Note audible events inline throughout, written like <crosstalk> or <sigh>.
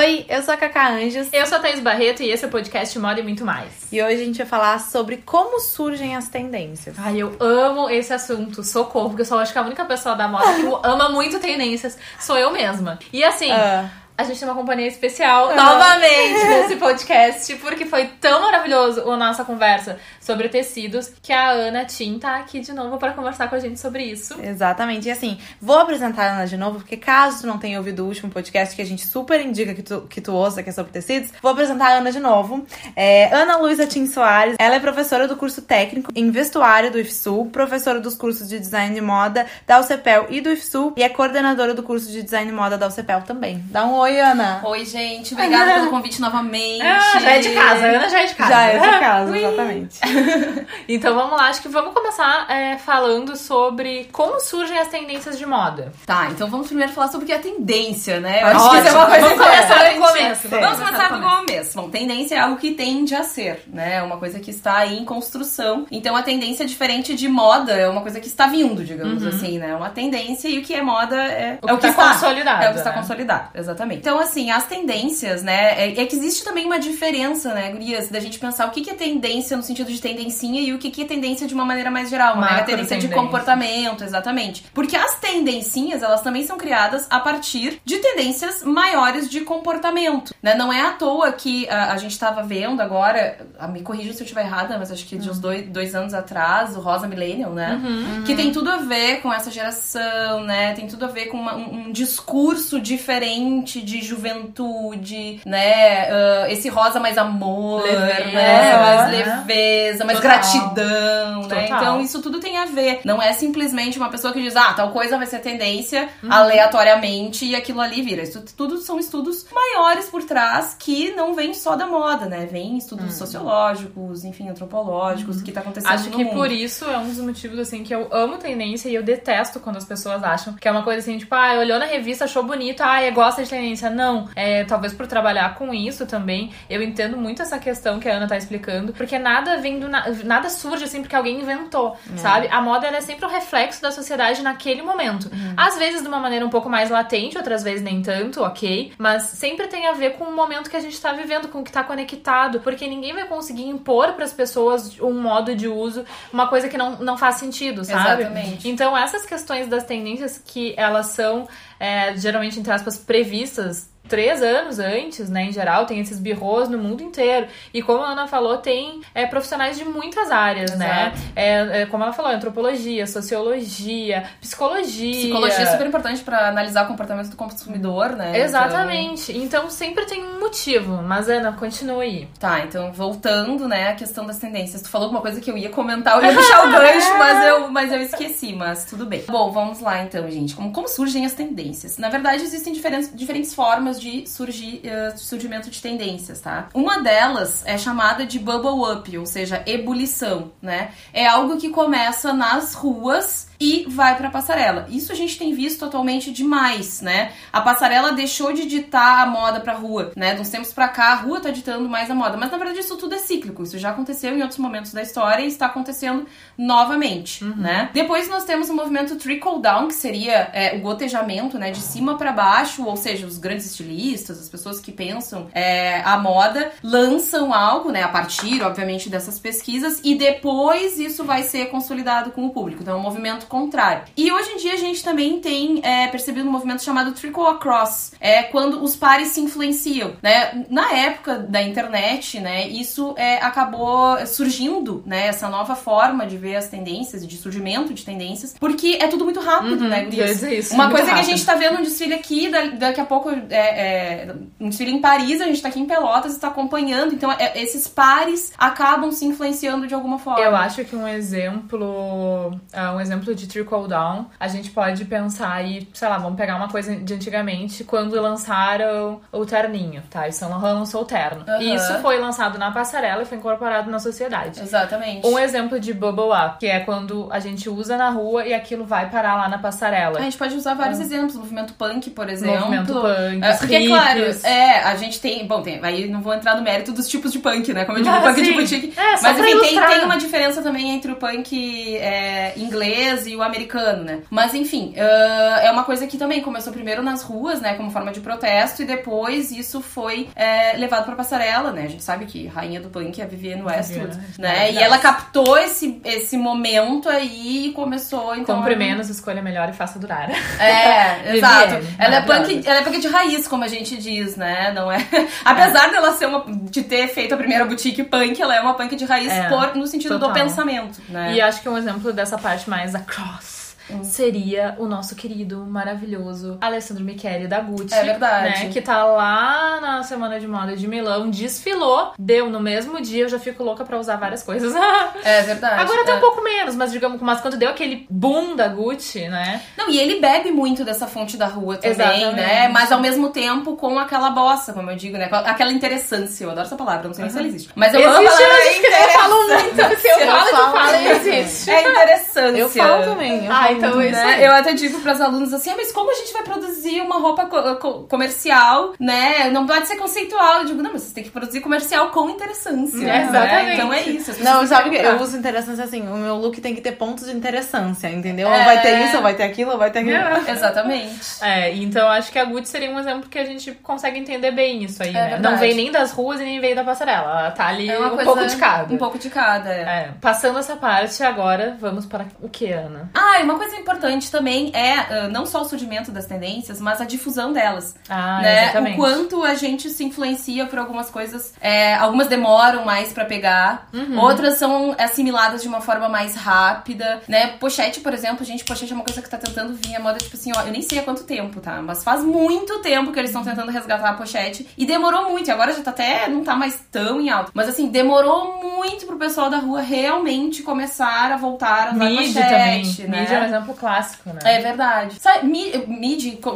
Oi, eu sou a Cacá Anjos. Eu sou a Thaís Barreto e esse é o podcast Moda e Muito Mais. E hoje a gente vai falar sobre como surgem as tendências. Ai, eu amo esse assunto, socorro, porque eu só acho que a única pessoa da moda que ama muito tendências sou eu mesma. E assim, Ah. A gente tem uma companhia especial Ah. novamente nesse podcast, porque foi tão maravilhoso a nossa conversa sobre tecidos que a Ana Tim tá aqui de novo para conversar com a gente sobre isso. Exatamente. E assim, vou apresentar a Ana de novo, porque caso tu não tenha ouvido o último podcast que a gente super indica que tu, que tu ouça, que é sobre tecidos, vou apresentar a Ana de novo. É, Ana Luísa Tim Soares, ela é professora do curso técnico em vestuário do IFSU, professora dos cursos de design de moda da UCPEL e do IFSU, e é coordenadora do curso de design de moda da UCPEL também. Dá um oi, Ana. Oi, gente. Obrigada pelo convite novamente. Ah, já é de casa, a Ana já é de casa. Já é de casa, exatamente. <laughs> Então vamos lá, acho que vamos começar é, falando sobre como surgem as tendências de moda. Tá, então vamos primeiro falar sobre o que é tendência, né? Eu Ótimo. acho que isso é uma coisa Vamos começar do começo. Sim. Vamos começar do começo. Bom, tendência é algo que tende a ser, né? É uma coisa que está aí em construção. Então a tendência é diferente de moda, é uma coisa que está vindo, digamos assim, né? Uma tendência e o que é moda é O é que tá consolidado, É o que está né? consolidado, exatamente. Então, assim, as tendências, né? É, é que existe também uma diferença, né, Gurias, da gente pensar o que, que é tendência no sentido de tendencinha e o que, que é tendência de uma maneira mais geral, uma mega tendência de comportamento, exatamente. Porque as tendencinhas, elas também são criadas a partir de tendências maiores de comportamento, né? Não é à toa que a, a gente tava vendo agora, ah, me corrijam se eu estiver errada, mas acho que de uns dois, dois anos atrás, o Rosa Millennial, né? Que tem tudo a ver com essa geração, né? Tem tudo a ver com uma- um, um discurso diferente de juventude, né? Ah, esse rosa mais amor, Leveza, né? Mais né? leveza, mais Total. gratidão, né? Total. Então isso tudo tem a ver. Não é simplesmente uma pessoa que diz, ah, tal coisa vai ser tendência Uhum. aleatoriamente e aquilo ali vira. Isso tudo são estudos maiores por trás que não vêm só da moda, né? Vem estudos sociológicos, enfim, antropológicos, do que tá acontecendo Uhum. Acho no que mundo. por isso é um dos motivos, assim, que eu amo tendência e eu detesto quando as pessoas acham que é uma coisa assim, tipo, ah, olhou na revista, achou bonito, ah, gosta de tendência. Não, é, talvez por trabalhar com isso também, eu entendo muito essa questão que a Ana tá explicando, porque nada vem do na- nada surge assim porque alguém inventou, sabe? A moda é sempre um reflexo da sociedade naquele momento. Às vezes de uma maneira um pouco mais latente, outras vezes nem tanto, ok, mas sempre tem a ver com o momento que a gente tá vivendo, com o que tá conectado, porque ninguém vai conseguir impor pras pessoas um modo de uso, uma coisa que não, não faz sentido, sabe? Exatamente. Então, essas questões das tendências que elas são, é, geralmente, entre aspas, previstas três anos antes, né, em geral, tem esses birros no mundo inteiro. E como a Ana falou, tem é, profissionais de muitas áreas, né? É, é, como ela falou, antropologia, sociologia, psicologia. Psicologia é super importante pra analisar o comportamento do consumidor, né? Exatamente. Então, sempre tem um motivo. Mas, Ana, continua aí. Então, tá, então voltando, né, à questão das tendências. Tu falou alguma coisa que eu ia comentar, eu ia puxar o gancho, mas eu, mas eu esqueci, mas tudo bem. Bom, vamos lá então, gente. Como, como surgem as tendências? Na verdade, existem diferentes, diferentes formas de surgir, eh, surgimento de tendências, tá? Uma delas é chamada de bubble up, ou seja, ebulição, né? É algo que começa nas ruas e vai pra passarela. Isso a gente tem visto atualmente demais, né? A passarela deixou de ditar a moda pra rua, né? De uns tempos pra cá, a rua tá ditando mais a moda. Mas na verdade isso tudo é cíclico. Isso já aconteceu em outros momentos da história e está acontecendo novamente, né? Depois nós temos o movimento trickle down, que seria é, o gotejamento, né? De cima pra baixo, ou seja, os grandes estilistas, as pessoas que pensam é, a moda, lançam algo, né? A partir, obviamente, dessas pesquisas e depois isso vai ser consolidado com o público. Então é um movimento contrário. E hoje em dia a gente também tem é, percebido um movimento chamado trickle across, é quando os pares se influenciam, né? Na época da internet, né? Isso é, acabou surgindo, né? Essa nova forma de ver as tendências, de surgimento de tendências, porque é tudo muito rápido, né, ia Gurias? dizer isso, Uma coisa que a rápido. gente tá vendo um desfile aqui, da- daqui a pouco é, é, um desfile em Paris, a gente tá aqui em Pelotas e tá acompanhando, então é, esses pares acabam se influenciando de alguma forma. Eu acho que um exemplo, ah, um exemplo de trickle down, a gente pode pensar aí, sei lá, vamos pegar uma coisa de antigamente, quando lançaram o terninho, tá? E Saint Laurent lançou o terno. E isso foi lançado na passarela e foi incorporado na sociedade. Exatamente. Um exemplo de bubble up, que é quando a gente usa na rua e aquilo vai parar lá na passarela. A gente pode usar vários exemplos. O movimento punk, por exemplo. Movimento punk, É, porque, claro, hippies. é, a gente tem. Bom, tem, aí não vou entrar no mérito dos tipos de punk, né? Como eu digo, Ah, punk sim. de boutique. É, Mas enfim, tem, tem uma diferença também entre o punk é, inglês o americano, né? Mas enfim, uh, é uma coisa que também começou primeiro nas ruas, né, como forma de protesto, e depois isso foi é, levado pra passarela, né? A gente sabe que rainha do punk é a Vivienne Westwood, né? E ela captou esse, esse momento aí e começou, então... Compre menos, escolha melhor e faça durar. É, <laughs> exato. Vivienne, Ela é, punk, ela é punk de raiz, como a gente diz, né? Não é... <laughs> Apesar dela ser uma... de ter feito a primeira boutique punk, ela é uma punk de raiz É, por, no sentido do total. pensamento, né? E acho que um exemplo dessa parte mais across cross. Hum. seria o nosso querido, maravilhoso Alessandro Michele da Gucci. É verdade. Né, que tá lá na Semana de Moda de Milão, desfilou, deu no mesmo dia, eu já fico louca pra usar várias coisas. <laughs> É verdade. Agora é. um pouco menos, mas digamos, mas quando deu aquele boom da Gucci, né? Não, e ele bebe muito dessa fonte da rua também, Exatamente. né? Mas ao mesmo tempo com aquela bossa, como eu digo, né? Aquela interessância. Eu adoro essa palavra, não sei nem se ela existe. Mas eu amo Existe, eu, acho que eu falo muito. Se eu <laughs> Eu falo, falo existe. É interessância. Eu falo também. Eu Ah, falo então é Né? Eu até digo pras alunas assim, ah, mas como a gente vai produzir uma roupa co- co- comercial, né? Não pode ser conceitual. Eu digo, não, mas vocês têm que produzir comercial com interessância. É, né? exatamente. Então é isso. Não, sabe que comprar. eu uso interessância assim, o meu look tem que ter pontos de interessância, entendeu? É. Ou vai ter isso, ou vai ter aquilo, ou vai ter aquilo. Exatamente. É, então acho que a Gucci seria um exemplo que a gente consegue entender bem isso aí, É né? verdade. Não vem nem das ruas e nem veio da passarela. Ela tá ali É um coisa- pouco de cada. Um pouco de cada, é. É, passando essa parte, agora vamos para o que, Ana? Ah, uma coisa importante também é ah, não só o surgimento das tendências, mas a difusão delas. Ah, né? exatamente. O quanto a gente se influencia por algumas coisas. é, algumas demoram mais pra pegar, Uhum. outras são assimiladas de uma forma mais rápida, né? Pochete, por exemplo, gente, pochete é uma coisa que tá tentando vir a moda, tipo assim, ó, eu nem sei há quanto tempo, tá? Mas faz muito tempo que eles estão tentando resgatar a pochete e demorou muito. E agora já tá até, não tá mais tão em alta. Mas assim, demorou muito pro pessoal da rua realmente começar a voltar a usar Mid pochete, também. né? Um exemplo clássico, né? É verdade. Sa-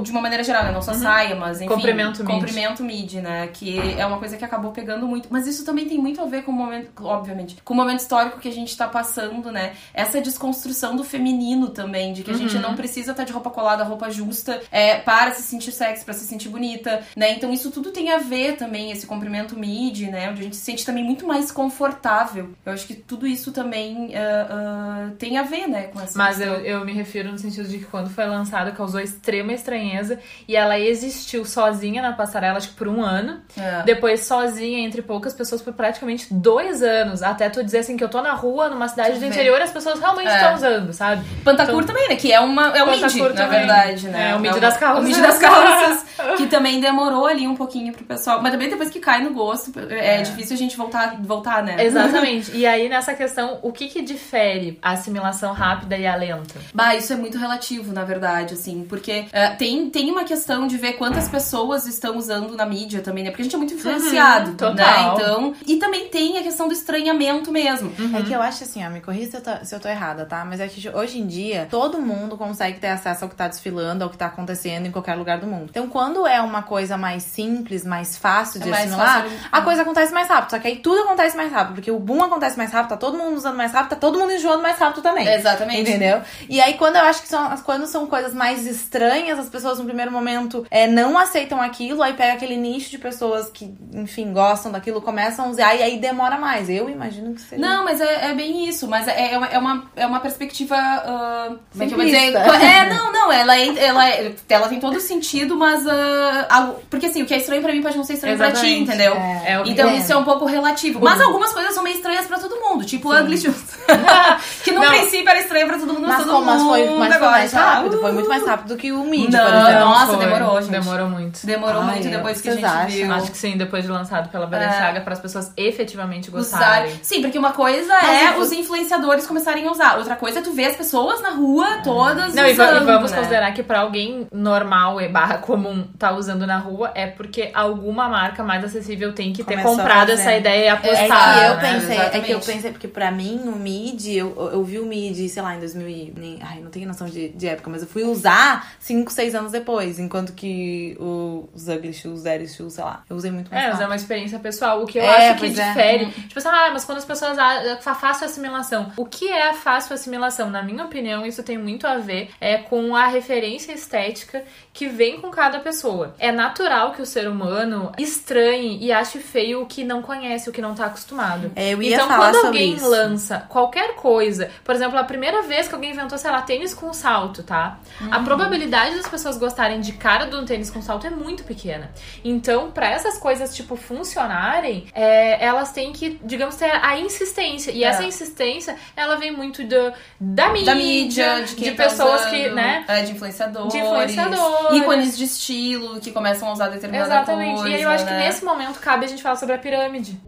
de uma maneira geral, né? Não só saia, mas enfim. Uhum. Comprimento mid. Comprimento mid, né? Que é uma coisa que acabou pegando muito. Mas isso também tem muito a ver com o momento, obviamente, com o momento histórico que a gente tá passando, né? Essa desconstrução do feminino também, de que a Uhum. gente não precisa estar de roupa colada, roupa justa, é, para se sentir sexy, para se sentir bonita, né? Então isso tudo tem a ver também, esse comprimento mid, né? Onde a gente se sente também muito mais confortável. Eu acho que tudo isso também ah, ah, tem a ver, né? Com essa Mas questão. eu, eu me refiro no sentido de que quando foi lançada causou extrema estranheza e ela existiu sozinha na passarela, acho que por um ano. É. Depois sozinha entre poucas pessoas por praticamente dois anos. Até tu dizer assim que eu tô na rua, numa cidade Tu do vê. interior, as pessoas realmente É. estão usando, sabe? Pantacur Então- também, né? Que é, uma, é um Pantacur na também. verdade, né? É, o mid um- das calças. O mid das calças, que também demorou ali um pouquinho pro pessoal. Mas também depois que cai no gosto, é, É. difícil a gente voltar, voltar né? Exatamente. E aí, nessa questão, o que que difere a assimilação rápida e a lenta? Bah, isso é muito relativo, na verdade, assim, porque é, tem, tem uma questão de ver quantas pessoas estão usando na mídia também, né? Porque a gente é muito influenciado, Uhum, total. né? Então, e também tem a questão do estranhamento mesmo. É que eu acho assim, ó, me corrija se eu, tô, se eu tô errada, tá? Mas é que hoje em dia, todo mundo consegue ter acesso ao que tá desfilando, ao que tá acontecendo em qualquer lugar do mundo. Então, quando é uma coisa mais simples, mais fácil de É mais assimilar, fácil- a coisa acontece mais rápido. Só que aí tudo acontece mais rápido, porque o boom acontece mais rápido, tá todo mundo usando mais rápido, tá todo mundo enjoando mais rápido também. Exatamente. Entendeu? E aí, quando eu acho que são, quando são coisas mais estranhas, as pessoas no primeiro momento é, não aceitam aquilo, aí pega aquele nicho de pessoas que, enfim, gostam daquilo, começam a usar, e aí demora mais. Eu imagino que seja. Não, mas é, é bem isso. Mas é, é, uma, é, uma, é uma perspectiva. ah, como é que eu vou dizer? Simplista. É, não, não. Ela, é, ela, é- ela tem todo sentido, mas. ah, algo- porque assim, o que é estranho pra mim pode não ser estranho pra ti, Exatamente. entendeu? É que Então é. isso é um pouco relativo. Mas algumas coisas são meio estranhas pra todo mundo. Tipo Ugly Shoes. <laughs> que no Não. princípio era estranho pra todo mundo, mas, Mas, todo como, mas foi, mas foi mais já, rápido, uh, foi muito mais rápido do que o Mid, Não, por exemplo. nossa, foi. demorou, gente. Demorou muito. Demorou Ai, muito depois que a gente acham? viu. Acho que sim, depois de lançado pela Balenciaga, para as pessoas efetivamente Usar. gostarem. Sim, porque uma coisa Mas é eu- os influenciadores começarem a usar. Outra coisa é tu ver as pessoas na rua todas Não, e, usando, e vamos né? considerar que pra alguém normal e barra comum tá usando na rua é porque alguma marca mais acessível tem que ter Começou a comprado essa ideia e É apostado. que eu né? pensei, é que eu pensei, porque pra mim o mid, eu, eu vi o mid, sei lá, em 2000 e, nem, ai, não tenho noção de, de época, mas eu fui usar 5, 6 anos depois, enquanto que os ugly shoes, daddy shoes, sei lá, eu usei muito mais É, mas é uma experiência pessoal. O que eu É, acho que é. difere. Tipo assim, ah, mas quando as pessoas. Fa- fácil assimilação. O que é a fácil assimilação? Na minha opinião, isso tem muito a ver é, com a a referência estética que vem com cada pessoa. É natural que o ser humano estranhe e ache feio o que não conhece, o que não tá acostumado. É, eu ia então, falar quando sobre alguém isso. lança qualquer coisa, por exemplo, a primeira vez que alguém inventou, sei lá, tênis com salto, tá? A Uhum. probabilidade das pessoas gostarem de cara do tênis com salto é muito pequena. Então, pra essas coisas, tipo, funcionarem, é, elas têm que, digamos, ter a insistência. E É. essa insistência, ela vem muito do, da mídia, Da mídia, de, quem tá pessoas usando, que, né? É, de influenciadores. De influenciadores. Ícones de estilo que começam a usar determinada Exatamente. coisa. e aí eu acho né? que nesse momento cabe a gente falar sobre a pirâmide.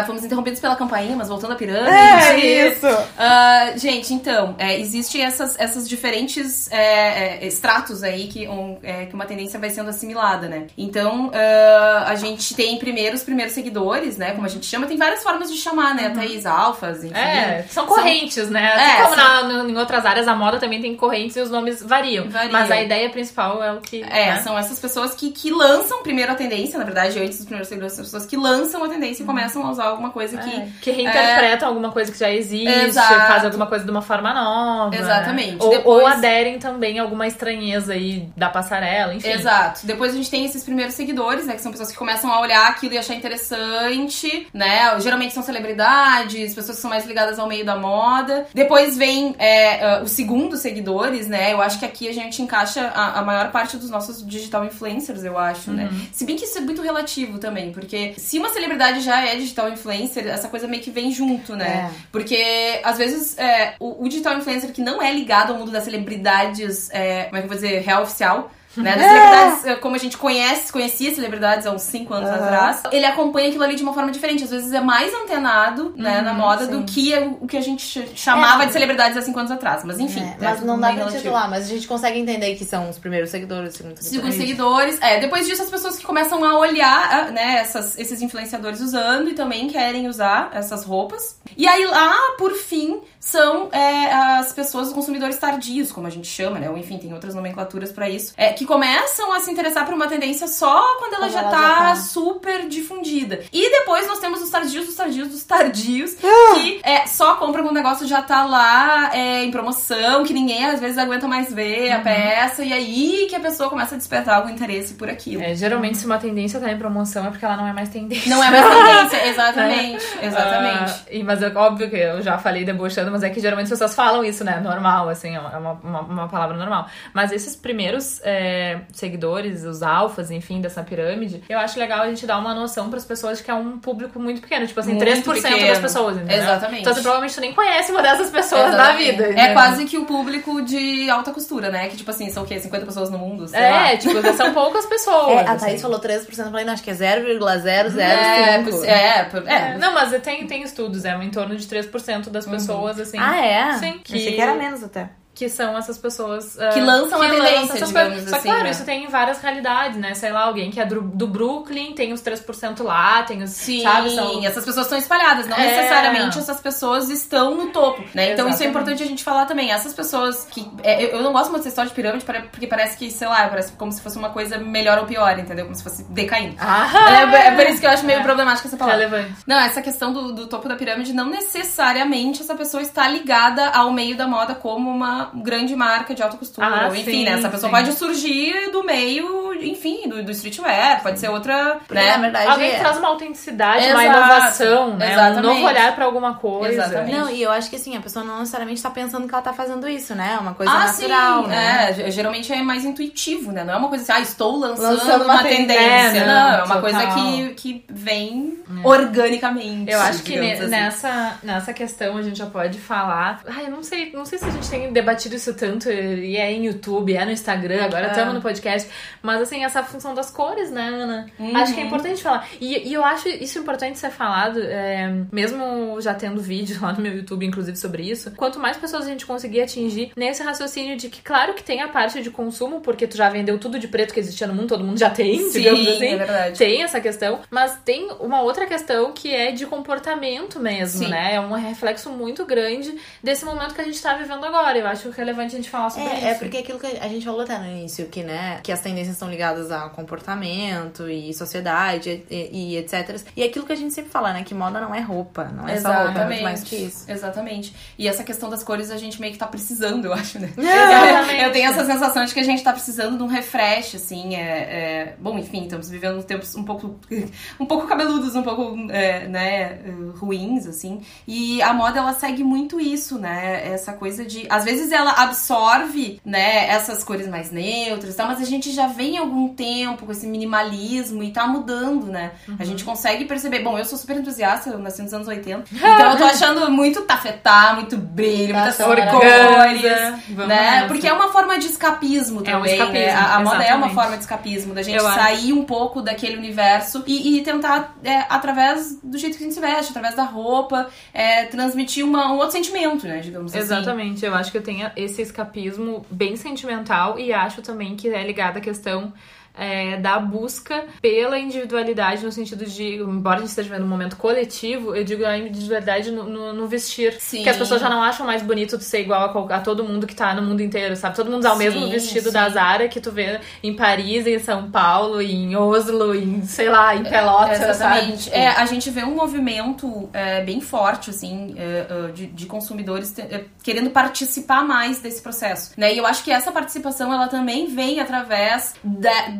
Ah, fomos interrompidos pela campainha, mas voltando à pirâmide. É isso! Ah, gente, então, é, existem essas, essas diferentes é, é, estratos aí que, um, é, que uma tendência vai sendo assimilada, né? Então, ah, a gente tem primeiro os primeiros seguidores, né? Como a gente chama, tem várias formas de chamar, né? Thaís, alfas, enfim. É, são correntes, né? Assim É, como são- na- no- em outras áreas, a moda também tem correntes e os nomes variam. Variam. Mas a ideia principal é o que. É, né? são essas pessoas que, que lançam primeiro a tendência, na verdade, antes dos primeiros seguidores, são pessoas que lançam a tendência e começam a usar alguma coisa que. É, que reinterpretam alguma coisa que já existe, Exato. fazem alguma coisa de uma forma nova. Exatamente. né? Ou, Depois- ou aderem também a alguma estranheza aí da passarela, enfim. Exato. Depois a gente tem esses primeiros seguidores, né? Que são pessoas que começam a olhar aquilo e achar interessante, né? Geralmente são celebridades, pessoas que são mais ligadas ao meio da moda. Depois vem é, ah, os segundos seguidores, né? Eu acho que aqui a gente encaixa a, a maior parte dos nossos digital influencers, eu acho, né? Se bem que isso é muito relativo também, porque se uma celebridade já é digital influencer, essa coisa meio que vem junto, né? É. Porque, às vezes, é, o, o digital influencer que não é ligado ao mundo das celebridades, é, como é que eu vou dizer, real oficial, né? Das celebridades, é, como a gente conhece, conhecia celebridades há uns 5 anos Aham. atrás, ele acompanha aquilo ali de uma forma diferente. Às vezes é mais antenado, né, na moda do sim. que o o que a gente ch- chamava É. de celebridades há 5 anos atrás. Mas enfim. É, é mas não dá pra titular, mas a gente consegue entender que são os primeiros seguidores, os segundos Segundo seguidores. seguidores. É, depois disso, as pessoas que começam a olhar, ah, né, essas, esses influenciadores usando e também querem usar essas roupas. E aí, lá, por fim, são é, as pessoas, os consumidores tardios, como a gente chama, né? Ou enfim, tem outras nomenclaturas pra isso. É, que começam a se interessar por uma tendência só quando ela, Quando já, ela tá já tá. super difundida. E depois nós temos os tardios, dos tardios, dos tardios, Ah! que é, só compram quando o negócio já tá lá é, em promoção, que ninguém às vezes aguenta mais ver Uhum. a peça, e aí que a pessoa começa a despertar algum interesse por aquilo. É, geralmente, se uma tendência tá em promoção é porque ela não é mais tendência. Não é mais tendência, <laughs> exatamente. Exatamente. Ah, e, mas é óbvio que eu já falei debochando, mas é que geralmente as pessoas falam isso, né? Normal, assim, é uma, uma, uma palavra normal. Mas esses primeiros é, seguidores, os alfas, enfim, dessa pirâmide, eu acho legal a gente dar uma noção pras pessoas de que é um público muito pequeno. Tipo assim, Muito 3% das pequeno. pessoas, entendeu? Exatamente. Então, você provavelmente tu nem conhece uma dessas pessoas na Exatamente. vida. É entendeu? quase que o público de alta costura, né? Que tipo assim, são o quê? 50 pessoas no mundo? Sei lá. É, tipo, são poucas pessoas. É, a assim. Thaís falou 3%, eu falei, não, acho que é 0,005. É, é, É, é. não, mas tem, tem estudos, é em torno de 3% das pessoas, assim. Ah, é? Sim, que- Achei que era menos até. Que são essas pessoas ah, Que lançam a tendência, essas digamos coisas. Só assim, claro, né? isso tem em várias realidades, né? Sei lá, alguém que é do, do Brooklyn tem os 3% lá, tem os. Sim, sabe? São... essas pessoas estão espalhadas, não É. necessariamente essas pessoas estão no topo, né? Então isso é importante a gente falar também. Essas pessoas que. é, eu, eu não gosto muito dessa história de pirâmide porque parece que, sei lá, parece como se fosse uma coisa melhor ou pior, entendeu? Como se fosse decaindo. Ah, É, é por isso que eu acho meio É. problemática essa palavra. relevante. Não, essa questão do, do topo da pirâmide, não necessariamente essa pessoa está ligada ao meio da moda como uma grande marca de alta costura. Ah, enfim, sim, né? Essa pessoa sim. pode surgir do meio, enfim, do, do streetwear, pode ser outra, Porque, na né? verdade, Alguém que é- traz uma autenticidade, uma Exato. inovação, né? Um Exatamente. novo olhar pra alguma coisa. Exatamente. Não, e eu acho que assim, a pessoa não necessariamente tá pensando que ela tá fazendo isso, né? É uma coisa ah, natural, sim, né? é, ge- geralmente é mais intuitivo, né? Não é uma coisa assim, ah, estou lançando, Lançando uma, uma tendência. tendência. não, é Não, uma coisa total. que, que vem organicamente. Eu acho que assim. nessa, nessa questão a gente já pode falar. Ai, eu não sei, não sei se a gente tem debatido isso tanto, e é em YouTube, é no Instagram, agora É. estamos no podcast. Mas assim, essa função das cores, né, Ana? Uhum. Acho que é importante falar. E, e eu acho isso importante ser falado, é, mesmo já tendo vídeo <laughs> lá no meu YouTube, inclusive, sobre isso. Quanto mais pessoas a gente conseguir atingir nesse raciocínio de que, claro que tem a parte de consumo, porque tu já vendeu tudo de preto que existia no mundo, todo mundo já tem, Sim, digamos assim é verdade. tem essa questão, mas tem uma outra outra questão que é de comportamento mesmo, Sim. né? É um reflexo muito grande desse momento que a gente tá vivendo agora. Eu acho relevante a gente falar sobre isso. É, é porque aquilo que a gente falou até no início, que, né, que as tendências estão ligadas ao comportamento e sociedade e, e etc. E aquilo que a gente sempre fala, né, que moda não é roupa, não é só roupa, é mais que isso. Exatamente. E essa questão das cores a gente meio que tá precisando, eu acho, né? <laughs> Exatamente. Eu tenho essa sensação de que a gente tá precisando de um refresh, assim. É, é- Bom, enfim, estamos vivendo tempos um pouco, <laughs> um pouco cabeludos, um pouco, é, né, é, ruins, assim. E a moda, ela segue muito isso, né? Essa coisa de. Às vezes ela absorve, né, essas cores mais neutras e tal, mas a gente já vem há algum tempo com esse minimalismo e tá mudando, né? A gente consegue perceber. Bom, eu sou super entusiasta, eu nasci nos anos 80. <laughs> Então eu tô achando muito tafetá, muito brilho, muitas Tá cores, orgânica. Vamos né? Porque é uma forma de escapismo É um também, né? escapismo, A, a moda é uma exatamente. forma de escapismo, da gente Eu acho. sair um pouco daquele universo e, e tentar, é, através do jeito que a gente se veste, através da roupa, é, transmitir uma- um outro sentimento, né? Digamos assim. Exatamente, eu acho que eu tenho esse escapismo bem sentimental e acho também que é ligado à questão é, da busca pela individualidade no sentido de, embora a gente esteja vivendo um momento coletivo, eu digo a individualidade no, no- no vestir. Sim. Que as pessoas já não acham mais bonito tu ser igual a, a todo mundo que tá no mundo inteiro, sabe? Todo mundo usar o mesmo vestido sim. da Zara que tu vê em Paris, em São Paulo, em Oslo, em, sei lá, em Pelotas, sabe? Exatamente. Tipo, É, a gente vê um movimento é, bem forte, assim, é, é, de, de consumidores te- é, querendo participar mais desse processo, né? E eu acho que essa participação, ela também vem através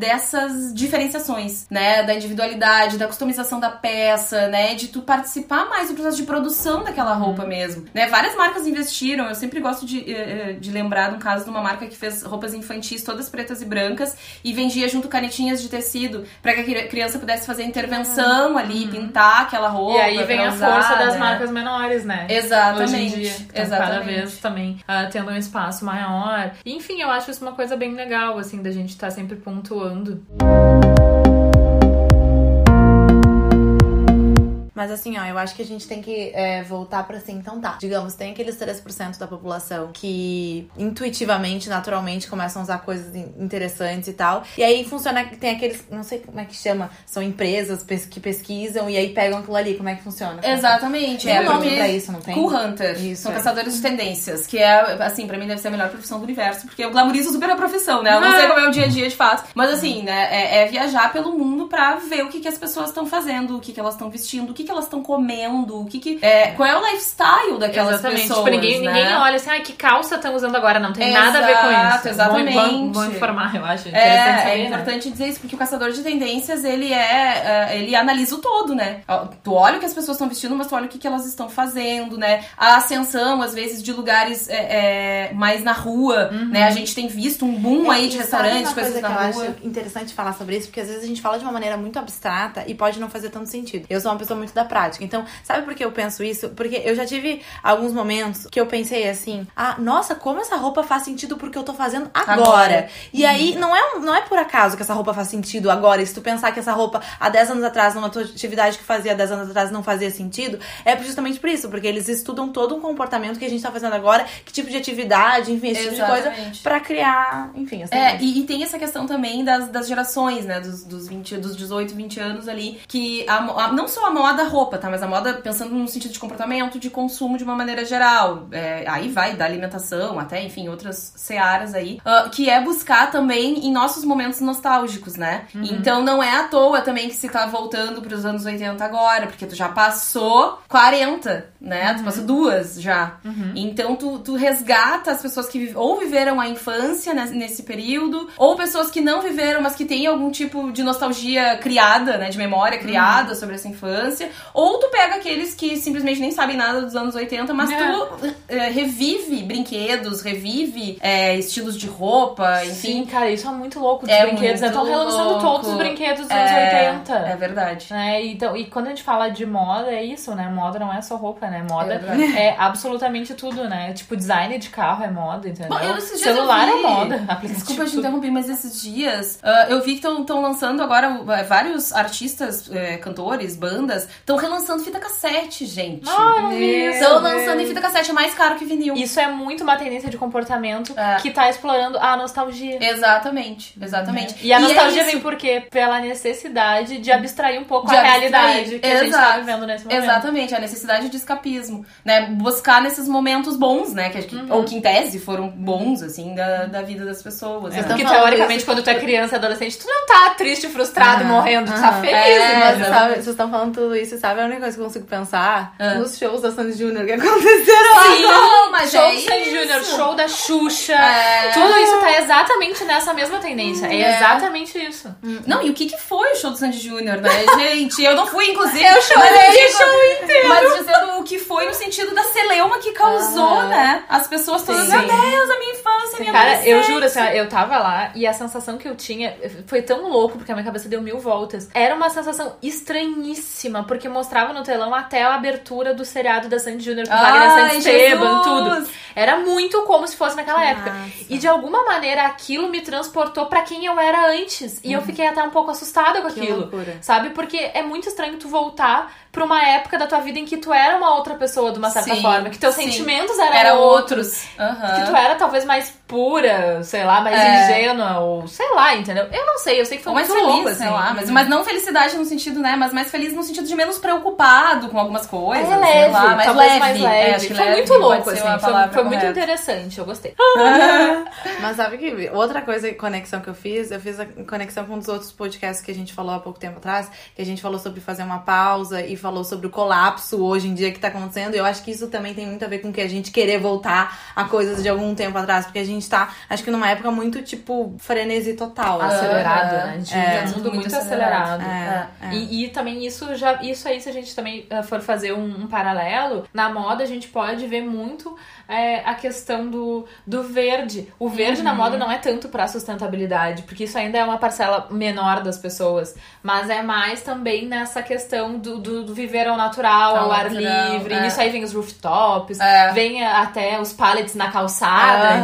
dessas diferenciações, né? Da individualidade, da customização da peça, né? De tu participar mais do processo de produção daquela roupa mesmo, né? Várias marcas investiram, eu sempre gosto de, eh, eh, de lembrar de um caso de uma marca que fez roupas infantis todas pretas e brancas e vendia junto canetinhas de tecido pra que a cri- criança pudesse fazer intervenção ali, pintar aquela roupa. Uhum. E aí vem a usar, força das né? marcas menores, né? Exatamente. Hoje em dia, então, cada Exatamente. vez também ah, tendo um espaço maior. Enfim, eu acho isso uma coisa bem legal, assim, da gente estar sempre pontuando mundo. Mas assim, ó, eu acho que a gente tem que é, voltar pra assim, então tá. Digamos, tem aqueles 3% da população que intuitivamente, naturalmente, começam a usar coisas in- interessantes e tal. E aí funciona, tem aqueles, não sei como é que chama, são empresas que pesquisam e aí pegam aquilo ali, como é que funciona? Exatamente. Tem é um nome pra isso, não tem? Cool Hunter. Isso, São é. caçadores de tendências. Que é, assim, pra mim deve ser a melhor profissão do universo. Porque eu glamorizo super a profissão, né? Eu não sei como é o dia a dia de fato. Mas assim, né? É, é viajar pelo mundo pra ver o que, que as pessoas estão fazendo, o que, que elas estão vestindo, o que, que elas estão comendo, o que que. É, qual é o lifestyle daquelas Exatamente. pessoas. tipo, ninguém, né? ninguém olha assim, ai, que calça estão usando agora. Não tem nada a ver com Exato, isso. exatamente. Vão, vão informar, eu acho. É, saber, é né? importante dizer isso, porque o caçador de tendências, ele é, é, ele analisa o todo, né? Tu olha o que as pessoas estão vestindo, mas tu olha o que, que elas estão fazendo, né? A ascensão, às vezes, de lugares é, é, mais na rua, né? A gente tem visto um boom aí de É, E sabe restaurantes, coisas coisa na que eu rua. acho interessante falar sobre isso, porque às vezes a gente fala de uma maneira muito abstrata e pode não fazer tanto sentido. Eu sou uma pessoa muito da prática. Então, sabe por que eu penso isso? Porque eu já tive alguns momentos que eu pensei assim: ah, nossa, como essa roupa faz sentido porque eu tô fazendo agora. Agora. E aí, não é, não é por acaso que essa roupa faz sentido agora. E se tu pensar que essa roupa há 10 anos atrás, numa tua atividade que fazia há 10 anos atrás, não fazia sentido, é justamente por isso, porque eles estudam todo um comportamento que a gente tá fazendo agora, que tipo de atividade, enfim, esse tipo de coisa, Exatamente. pra criar, enfim, É, e, e tem essa questão também das, das gerações, né? Dos, dos, 20, dos 18, 20 anos ali. Que a a- não só a moda roupa, tá? Mas a moda pensando no sentido de comportamento, de consumo de uma maneira geral. É, aí vai da alimentação até, enfim, outras searas aí. ah, que é buscar também em nossos momentos nostálgicos, né? Então não é à toa também que se tá voltando pros anos 80 agora, porque tu já passou 40, né? Tu passou duas já. Então tu, tu resgata as pessoas que ou viveram a infância nes- nesse período, ou pessoas que não viveram, mas que têm algum tipo de nostalgia criada, né? De memória criada sobre essa infância. Ou tu pega aqueles que simplesmente nem sabem nada dos anos 80, mas É. tu é, revive brinquedos, revive é, estilos de roupa, Enfim, enfim. cara, isso é muito louco dos É brinquedos. Estão relançando louco. todos os brinquedos dos anos É, 80. é verdade. né? Então, e quando a gente fala de moda, é isso, né? Moda não é só roupa, né? Moda É é, absolutamente tudo, né? Tipo, design de carro é moda, entendeu? Bom, eu, Celular eu é moda. <laughs> Aplicativo Desculpa te interromper, mas esses dias ah, eu vi que estão lançando agora uh, vários artistas, eh, cantores, bandas, Estão relançando fita cassete, gente. Ah, não vi isso. Estão lançando em fita cassete, é mais caro que vinil. Isso é muito uma tendência de comportamento É. que tá explorando a nostalgia. Exatamente, exatamente. E a é nostalgia isso. vem por quê? Pela necessidade de abstrair um pouco De a abstrair. realidade que a gente tá Exato. vivendo nesse momento. Exatamente, a necessidade de escapismo, né? Buscar nesses momentos bons, né? Que, Uhum. Ou que em tese foram bons, assim, da, da vida das pessoas. Vocês né? Porque teoricamente, quando tu é criança e adolescente, tu não tá triste, frustrado, Aham. morrendo, tu tá Aham. feliz. É, Mas sabe, vocês estão falando tudo isso, sabe? A única coisa que eu consigo pensar Ah. nos shows da Sandy Júnior que aconteceram lá. Sim, mas Show é do Sandy. Júnior, show da Xuxa. É. Tudo isso tá exatamente nessa mesma tendência. É, É. exatamente isso. Não, e o que que foi o show do Sandy Júnior, né? <laughs> Gente, eu não fui, inclusive. Eu chorei o show inteiro. Mas dizendo o que foi no sentido da celeuma que causou, Aham. né? As pessoas todas, Sim. meu Deus, a minha infância, a minha Cara, eu juro, assim, eu tava lá e a sensação que eu tinha foi tão louco, porque a minha cabeça deu mil voltas. Era uma sensação estranhíssima, porque mostrava no telão até a abertura do seriado da Sandy Júnior com Wagner Ai, Santisteban, Jesus! tudo. Era muito como se fosse naquela época. E de alguma maneira aquilo me transportou pra quem eu era antes. E eu fiquei até um pouco assustada com Que aquilo. loucura. Sabe? Porque é muito estranho tu voltar pra uma época da tua vida em que tu era uma outra pessoa de uma certa Sim, forma, que teus sim. sentimentos eram Era outros. outros. Aham. Que tu era talvez mais pura, sei lá, mais É. ingênua, ou sei lá, entendeu? Eu não sei, eu sei que foi Ou mais muito feliz, louco, assim. sei lá. Mas, mas não felicidade no sentido, né? Mas mais feliz no sentido de menos preocupado com algumas coisas. É sei leve, lá, mais leve. mais É, leve. acho que foi leve muito louco, assim. Foi, foi muito interessante, eu gostei. <laughs> <laughs> Mas sabe que outra coisa, conexão que eu fiz, eu fiz a conexão com um dos outros podcasts que a gente falou há pouco tempo atrás, que a gente falou sobre fazer uma pausa e falou sobre o colapso hoje em dia que tá acontecendo. E eu acho que isso também tem muito a ver com que a gente querer voltar a coisas de algum tempo atrás, porque a gente tá, acho que numa época muito tipo frenesi total. assim. Acelerado, Aham. né? A gente É, um tudo muito muito acelerado. acelerado. É, é. E, e também isso já isso aí, se a gente também eh, for fazer um, um paralelo, na moda a gente pode ver muito eh, a questão do, do verde. O verde na moda não é tanto pra sustentabilidade, porque isso ainda é uma parcela menor das pessoas, mas é mais também nessa questão do, do, do viver ao natural, Ao ao ar natural, livre. é. Nisso aí vem os rooftops, É. vem até os pallets na calçada, Aham.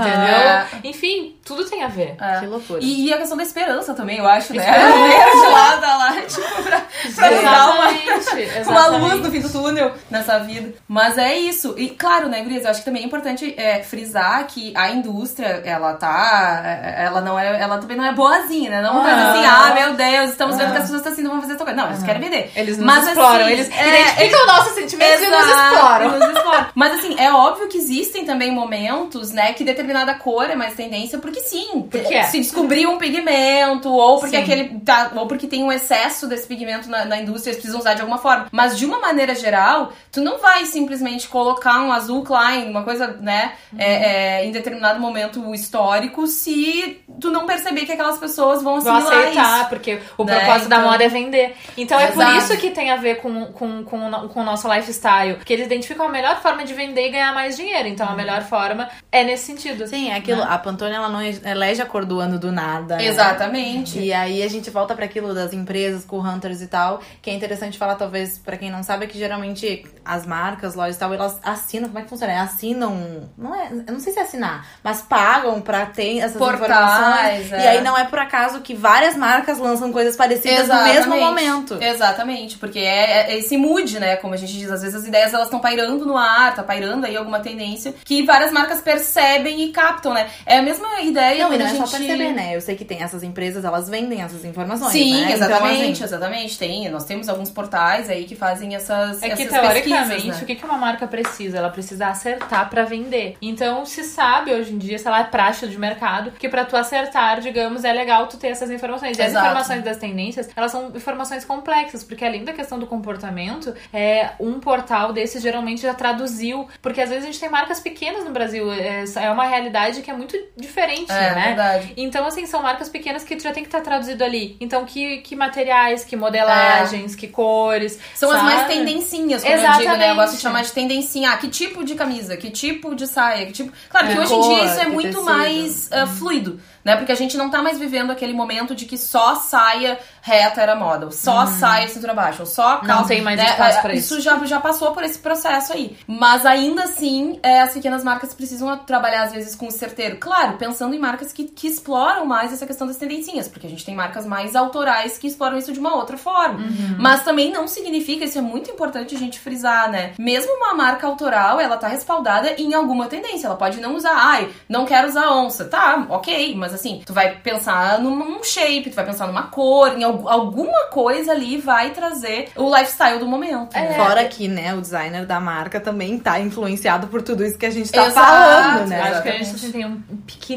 entendeu? Enfim, tudo tem a ver. É. Que loucura. E, e a questão da esperança também, eu acho, né? Esperança. <laughs> Verde lá, tá lá, tipo, pra, pra nos dar uma, Exatamente, <laughs> uma luz no fim do túnel nessa vida. Mas é isso. E claro, né, Gurias, eu acho que também é importante é, frisar que a indústria, ela tá. é, Ela não é. Ela também não é boazinha, né? Não é uma coisa assim, ah, meu Deus, estamos vendo que as pessoas estão assim, não vão fazer essa coisa. Não, eles querem vender. Eles nos Mas, exploram, assim, eles é, identificam nossos sentimentos e nos exploram. nos exploram. Mas assim, é óbvio que existem também momentos, né, que determinada cor é mais tendência, porque sim. Porque é. Se descobriu um pigmento, ou porque Sim. aquele. Tá, ou porque tem um excesso desse pigmento na, na indústria, eles precisam usar de alguma forma. Mas de uma maneira geral, tu não vai simplesmente colocar um azul Klein, uma coisa, né, Uhum. é, é, em determinado momento histórico, se tu não perceber que aquelas pessoas vão Vão assimilar aceitar, isso. porque o Né, propósito da então- moda é vender. Então é por Exato. isso que tem a ver com, com, com, com o nosso lifestyle. Porque eles identificam a melhor forma de vender e ganhar mais dinheiro. Então a melhor forma é nesse sentido. Sim, é aquilo. Né? A Pantone ela não elege a cor do ano do nada. né? Exatamente. E aí a gente volta pra aquilo das empresas, com hunters e tal, que é interessante falar, talvez, pra quem não sabe, é que geralmente as marcas, lojas e tal, elas assinam, como é que funciona? Assinam, não é, eu não sei se é assinar, mas pagam pra ter essas Portais, informações. é. E aí não é por acaso que várias marcas lançam coisas parecidas no mesmo momento. Exatamente, porque é, é esse mood, né? Como a gente diz, às vezes as ideias elas estão pairando no ar, tá pairando aí alguma tendência que várias marcas percebem e captam, né? É a mesma ideia Não, e não a é gente... só perceber, né? Eu sei que tem essas empresas, elas vendem essas informações. Sim, né? Então, exatamente, assim, exatamente. Tem, nós temos alguns portais aí que fazem essas, É que essas teoricamente, pesquisas, né? o que que uma marca precisa? Ela precisa acertar pra vender. Então se sabe hoje em dia, sei lá, é prática de mercado, que pra tu acertar, digamos, é legal tu ter essas informações. E as Exato. informações das tendências, elas são informações complexas, porque além da questão do comportamento, é um portal desses geralmente já traduziu, porque às vezes a gente tem marcas pequenas no Brasil, é, é uma realidade que é muito diferente, É, né? verdade. Então, assim, são marcas pequenas que já tem que estar traduzido ali. Então, que, que materiais, que modelagens, que cores. São as mais sabe? tendencinhas, como eu digo, né? Eu Exatamente. gosto de chamar de tendencinha. Ah, que tipo de camisa, que tipo de saia, que tipo... Claro que Que hoje em cor, dia isso é muito tecido. mais ah, fluido, né? Porque a gente não tá mais vivendo aquele momento de que só saia hetera model, só saia cintura baixa, ou só calça. Não tem mais né? espaço É, pra isso. isso. já, já passou por esse processo aí. Mas ainda assim, é, as pequenas marcas precisam trabalhar, às vezes, com o certeiro. Claro, pensando em marcas que, que exploram mais essa questão das tendencinhas, porque a gente tem marcas mais autorais que exploram isso de uma outra forma. Uhum. Mas também não significa, isso é muito importante a gente frisar, né? Mesmo uma marca autoral, ela tá respaldada em alguma tendência. Ela pode não usar, ai, não quero usar onça. Tá, ok, mas assim, tu vai pensar num, shape, tu vai pensar numa cor, em al- alguma coisa ali vai trazer o lifestyle do momento. né? Fora que, né, o designer da marca também tá influenciado por tudo isso que a gente tá Exato, falando, né? Acho que a gente assim, tem um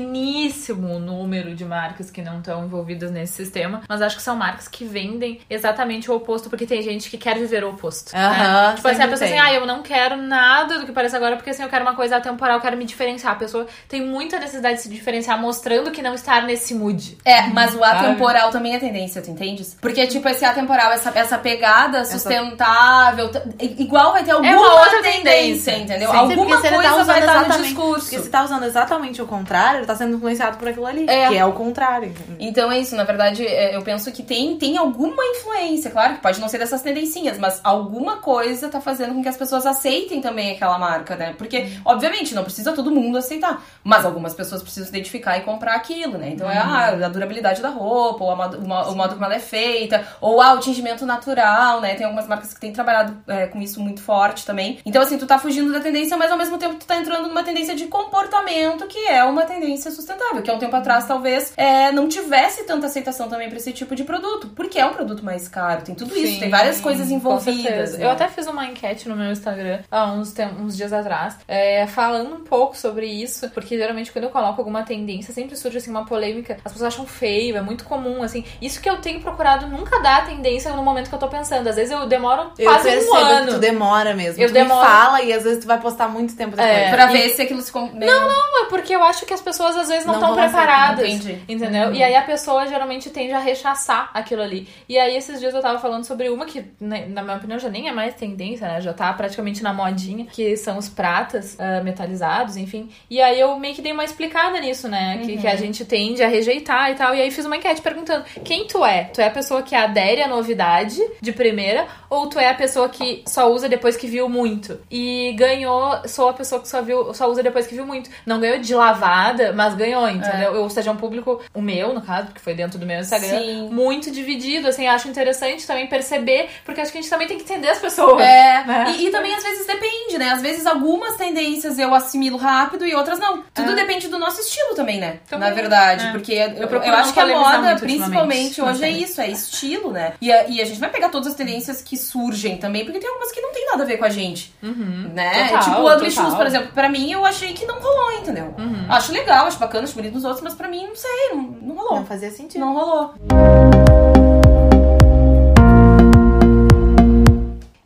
pequeníssimo número de marcas que não estão envolvidas nesse sistema, mas acho que são marcas que vendem exatamente o oposto, porque tem gente que quer viver o oposto. Aham, né? Tipo assim, a pessoa assim, tem. ah, eu não quero nada do que parece agora, porque assim, eu quero uma coisa atemporal, eu quero me diferenciar. A pessoa tem muita necessidade de se diferenciar, mostrando que não está nesse mood. É, mas o Sabe? atemporal também é tendência, tu entendes? Porque, tipo, esse atemporal, essa, essa pegada sustentável, t- igual vai ter alguma É outra tendência, tendência. entendeu? Sim, alguma ele coisa tá vai estar no discurso. Porque se tá usando exatamente o contrário, ele tá sendo influenciado por aquilo ali. É. Que é o contrário. entendeu? Então é isso, na verdade, é, eu penso que tem, tem alguma influência, claro que pode não ser dessas tendencinhas, mas alguma coisa tá fazendo com que as pessoas aceitem também aquela marca, né? Porque, obviamente, não precisa todo mundo aceitar, mas algumas pessoas precisam se identificar e comprar aquilo, né? Então é ah, a durabilidade da roupa, ou a o mo- o modo como ela é feita, ou ah, o tingimento natural, né? Tem algumas marcas que têm trabalhado é, com isso muito forte também. Então, assim, tu tá fugindo da tendência, mas ao mesmo tempo tu tá entrando numa tendência de comportamento que é uma tendência sustentável, que há um tempo atrás talvez é, não tivesse tanta aceitação também pra esse tipo de produto, porque é um produto mais caro, tem tudo isso, Sim, tem várias coisas envolvidas. né? Eu até fiz uma enquete no meu Instagram há uns, uns dias atrás, é, falando um pouco sobre isso, porque geralmente quando eu coloco alguma tendência, sempre surge assim uma polêmica, as pessoas acham feio, é muito comum, assim. Isso que eu tenho procurado nunca dá tendência no momento que eu tô pensando. Às vezes eu demoro Eu quase um que ano. tu demora mesmo. Eu tu demoro. me fala e às vezes tu vai postar muito tempo depois. É. Pra E- ver se aquilo se... Não, não, é porque eu acho que as pessoas às vezes não estão vão aceitar, preparadas. entendi. Entendeu? E aí a pessoa geralmente tende a rechaçar aquilo ali. E aí esses dias eu tava falando sobre uma que, né, na minha opinião, já nem é mais tendência, né? Já tá praticamente na modinha, que são os pratas ah, metalizados, enfim. E aí eu meio que dei uma explicada nisso, né? Que, que a gente tende a rejeitar e tal. E aí fiz uma enquete perguntando: quem tu é? Tu é a pessoa que adere à novidade de primeira? Ou tu é a pessoa que só usa depois que viu muito? E ganhou, sou a pessoa que só viu, só usa depois que viu muito. Não ganhou de lavada, mas ganhou, entendeu? Ou seja, é um público, o meu, no caso, porque foi dentro do meu Instagram, Sim. muito dividido, assim, acho interessante também perceber, porque acho que a gente também tem que entender as pessoas. É, né? e, e também às vezes depende, né? Às vezes algumas tendências eu assimilo rápido e outras não. Tudo depende do nosso estilo também, né? Também, Na verdade. É. Porque eu, eu, não acho que a moda, principalmente hoje, é isso, é estilo, né? E a, e a gente vai pegar todas as tendências que surgem também, porque tem algumas que não tem nada a ver com a gente. Né? Total, tipo o total. Shoes, por exemplo, pra mim eu achei que não rolou, entendeu? Acho legal, acho bacana, acho bonito nos outros, mas pra mim, não sei, não, não rolou. Não fazia sentido. Não rolou.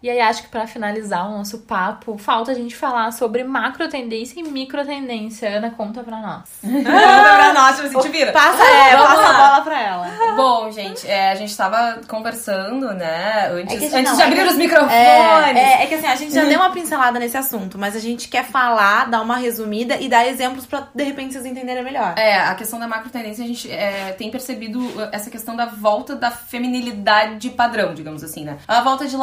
E aí acho que pra finalizar o nosso papo, falta a gente falar sobre macro tendência e micro tendência. Ana, conta pra nós. <laughs> Conta pra nós, tipo assim, te vira. Passa, é, passa lá. a bola pra ela. <laughs> Bom, gente, é, a gente tava conversando, né? Antes, É que, antes não, de é abrir que- os microfones. É, é, é que assim, a gente já deu uma pincelada nesse assunto, mas a gente quer falar, dar uma resumida e dar exemplos pra de repente vocês entenderem melhor. É, a questão da macro tendência, a gente é, tem percebido essa questão da volta da feminilidade padrão, digamos assim, né? A volta de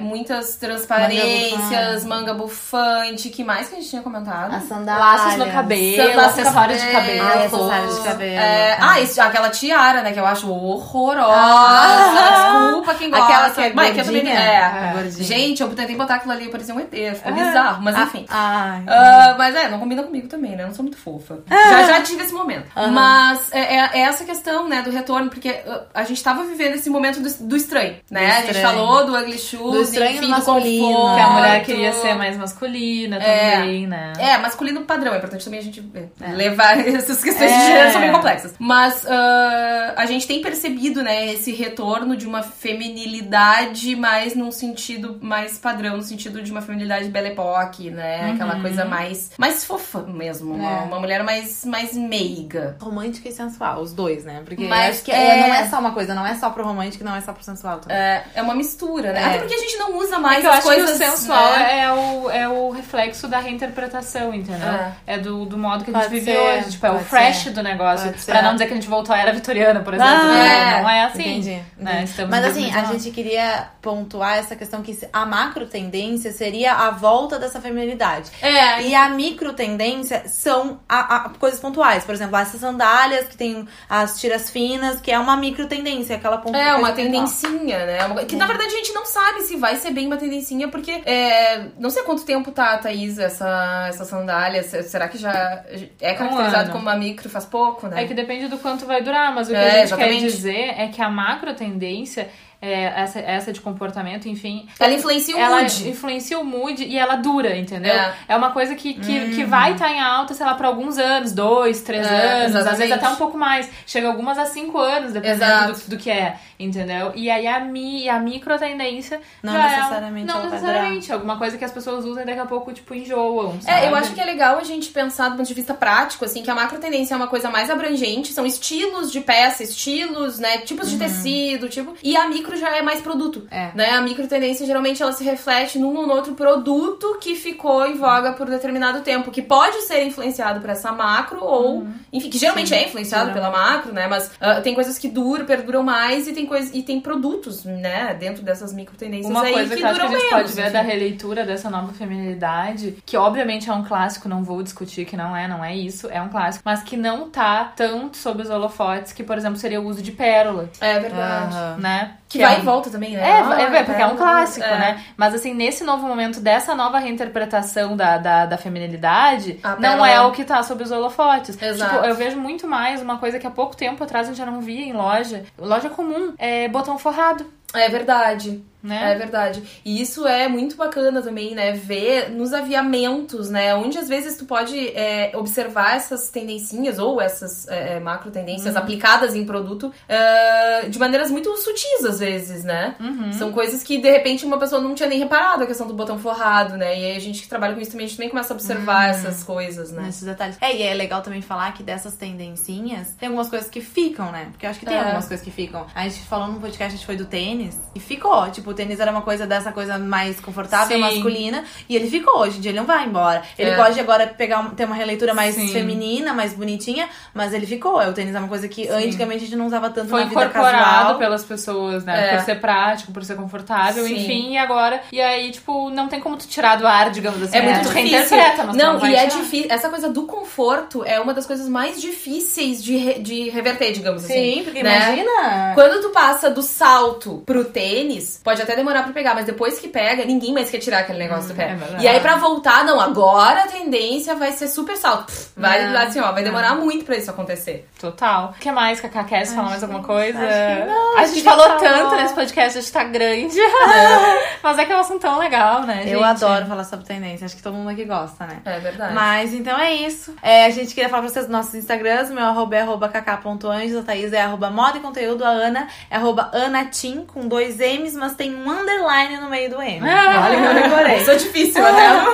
muitas transparências, manga bufante, que mais que a gente tinha comentado? A sandália. Laços no cabelo, Laços no acessórios de cabelo. cabelo. Ai, acessórios de cabelo. É, tá. ah, isso, aquela tiara, né? Que eu acho horrorosa. Ah! Desculpa quem gosta. Aquela que é Mas que eu também- é. É. Gente, eu tentei botar aquilo ali, parecia um ET. Ficou bizarro, mas enfim. Ai. Ah, mas é, não combina comigo também, né? Eu não sou muito fofa. Já, já tive esse momento. Mas é, é- é essa questão, né, do retorno, porque a gente tava vivendo esse momento do, do estranho, né? Do A gente estranho. falou do ugly shoes, Do estranho enfim, no masculino. do conforto. Que a mulher queria ser mais masculina É. também, né? É, masculino padrão. É importante também a gente é, levar <laughs> essas questões de gênero são bem complexas. Mas ah, a gente tem percebido, né, esse retorno de uma feminilidade, mas num sentido mais padrão, no sentido de uma feminilidade belle époque, né? Aquela coisa mais, mais fofa mesmo. Uma, É. uma mulher mais, mais meiga. Romântica e sensual, os dois, né? Porque Mas acho que é- é, não é só uma coisa, não é só pro romântico, não é só pro sensual também. É, é uma mistura, né? É. Até porque a gente não usa É mais eu as acho coisas. que o sensual né? é, o, é o reflexo da reinterpretação, entendeu? É. É, do, do modo que a gente Pode vive ser, hoje. Tipo, é o fresh ser. do negócio. Pode ser. Pra não dizer que a gente voltou à era vitoriana, por exemplo. Ah, não, é. não é assim. Entendi. Né? Estamos Mas assim, a 2019. gente queria pontuar essa questão que a macro tendência seria a volta dessa feminilidade. É, E a micro tendência são a- a- coisas pontuais. Por exemplo, essas sandálias que tem as tiras finas, que é uma micro tendência, aquela pontu- É, uma tendencinha, né? Que na verdade a gente não sabe se vai ser bem uma tendencinha, porque é, não sei quanto tempo tá, Thaís, essa, essa sandália. Se- Será que já é caracterizado ano. como uma micro faz pouco, né? É que depende do quanto vai durar, mas o que É, a gente exatamente. quer dizer é que a macro tendência, é, essa, essa de comportamento, enfim. Ela influencia o ela mood. influencia o mood e ela dura, entendeu? É. É, uma coisa que, que, que vai estar em alta, sei lá, por alguns anos, dois, três É, anos, às vezes exatamente. até um pouco mais. Chega algumas a cinco anos, dependendo do, do que é, entendeu? E aí a, mi, a micro tendência Não já é- necessariamente não ela necessariamente. Alguma coisa que as pessoas usam e daqui a pouco, tipo, enjoam. É, eu sabe? acho que é legal a gente pensar do ponto de vista prático, assim, que a macro tendência é uma coisa mais abrangente, são estilos de peça, estilos, né, tipos de tecido, tipo, e a micro já é mais produto, É. né? A micro tendência geralmente ela se reflete num ou no outro produto que ficou em voga por determinado tempo, que pode ser influenciado por essa macro ou, enfim, que geralmente é influenciado pela macro, né? Mas ah, tem coisas que duram, perduram mais e tem coisa e tem produtos, né, dentro dessas micro tendências Uma aí coisa que que, acho que duram a gente menos. pode ver enfim. da releitura dessa nova feminilidade, que obviamente é um clássico, não vou discutir que não é, não é isso, é um clássico, mas que não tá tanto sob os holofotes, que, por exemplo, seria o uso de pérola, É verdade. Aham. né? Que é vai um- e volta também, né? É, Ah, é, porque é um clássico, é. né? Mas assim, nesse novo momento dessa nova reinterpretação da, da, da feminilidade, A não é o que tá sob os holofotes. Exato. Tipo, eu vejo muito mais uma coisa que há pouco tempo atrás a gente já não via em loja, loja comum, é botão forrado. É verdade. Né? É verdade. E isso é muito bacana também, né? Ver nos aviamentos, né? Onde às vezes tu pode é, observar essas tendencinhas ou essas é, é, macro tendências Uhum. aplicadas em produto é, de maneiras muito sutis, às vezes, né? Uhum. São coisas que de repente uma pessoa não tinha nem reparado a questão do botão forrado, né? E aí a gente que trabalha com isso também, a gente também começa a observar Uhum. essas coisas, né? Nesses detalhes. É, e é legal também falar que dessas tendencinhas, tem algumas coisas que ficam, né? Porque eu acho que tem É. algumas coisas que ficam. A gente falou num podcast, a gente foi do tênis, e ficou. Tipo, o tênis era uma coisa dessa coisa mais confortável, Sim. masculina, e ele ficou. Hoje em dia ele não vai embora. Ele É. pode agora pegar, ter uma releitura mais Sim. feminina, mais bonitinha, mas ele ficou. O tênis é uma coisa que Sim. antigamente a gente não usava tanto Foi na vida incorporado casual. pelas pessoas, né? É. Por ser prático, por ser confortável, enfim, e agora. E aí, tipo, não tem como tu tirar do ar, digamos assim. É muito Tu difícil. reinterpreta, mas não, não e é tirar. difícil. Essa coisa do conforto é uma das coisas mais difíceis de, re- de reverter, digamos assim. Sim, porque né? imagina. Quando tu passa do salto pro tênis, pode até demorar pra pegar, mas depois que pega, ninguém mais quer tirar aquele negócio do é pé. verdade. e aí pra voltar, não, agora a tendência vai ser super salto. Vai, Não, assim, ó, vai demorar muito pra isso acontecer. Total. O que mais, Cacá? Quer falar mais alguma coisa? acho que não, a gente falou tanto nesse podcast, a gente tá grande. <laughs> Mas é que é um assunto tão legal, né, Eu gente? adoro falar sobre tendência, acho que todo mundo aqui gosta, né? É verdade. Mas então é isso. É, a gente queria falar pra vocês dos nossos Instagrams. Meu arroba é arroba kaká.anjos, a Thaís é arroba moda e conteúdo, a Ana é arroba anatim com dois M's, mas tem um underline no meio do M. Ah. Olha que eu decorei. Isso é difícil, né?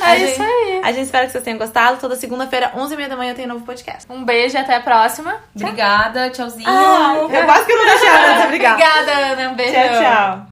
É A isso gente- aí. A gente espera que vocês tenham gostado. Toda segunda-feira, 11h30 da manhã, tem novo podcast. Um beijo e até a próxima. Obrigada, tchauzinho. eu quase que eu não deixei a Ana, obrigada. Obrigada, Ana. Um beijo. Tchau, tchau.